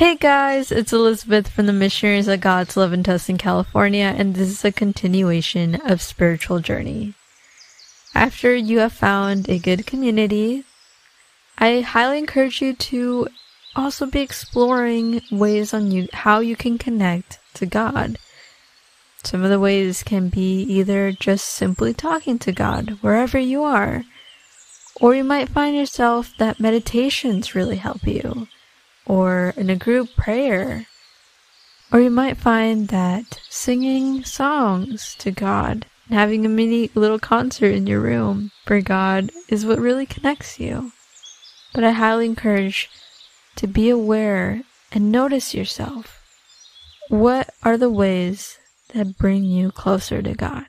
Hey guys, it's Elizabeth from the Missionaries of God's Love and Test in California, and this is a continuation of Spiritual Journey. After you have found a good community, I highly encourage you to also be exploring ways on you how you can connect to God. Some of the ways can be either just simply talking to God wherever you are, or you might find yourself that meditations really help you or in a group prayer. Or you might find that singing songs to God and having a mini little concert in your room for God is what really connects you. But I highly encourage to be aware and notice yourself. What are the ways that bring you closer to God?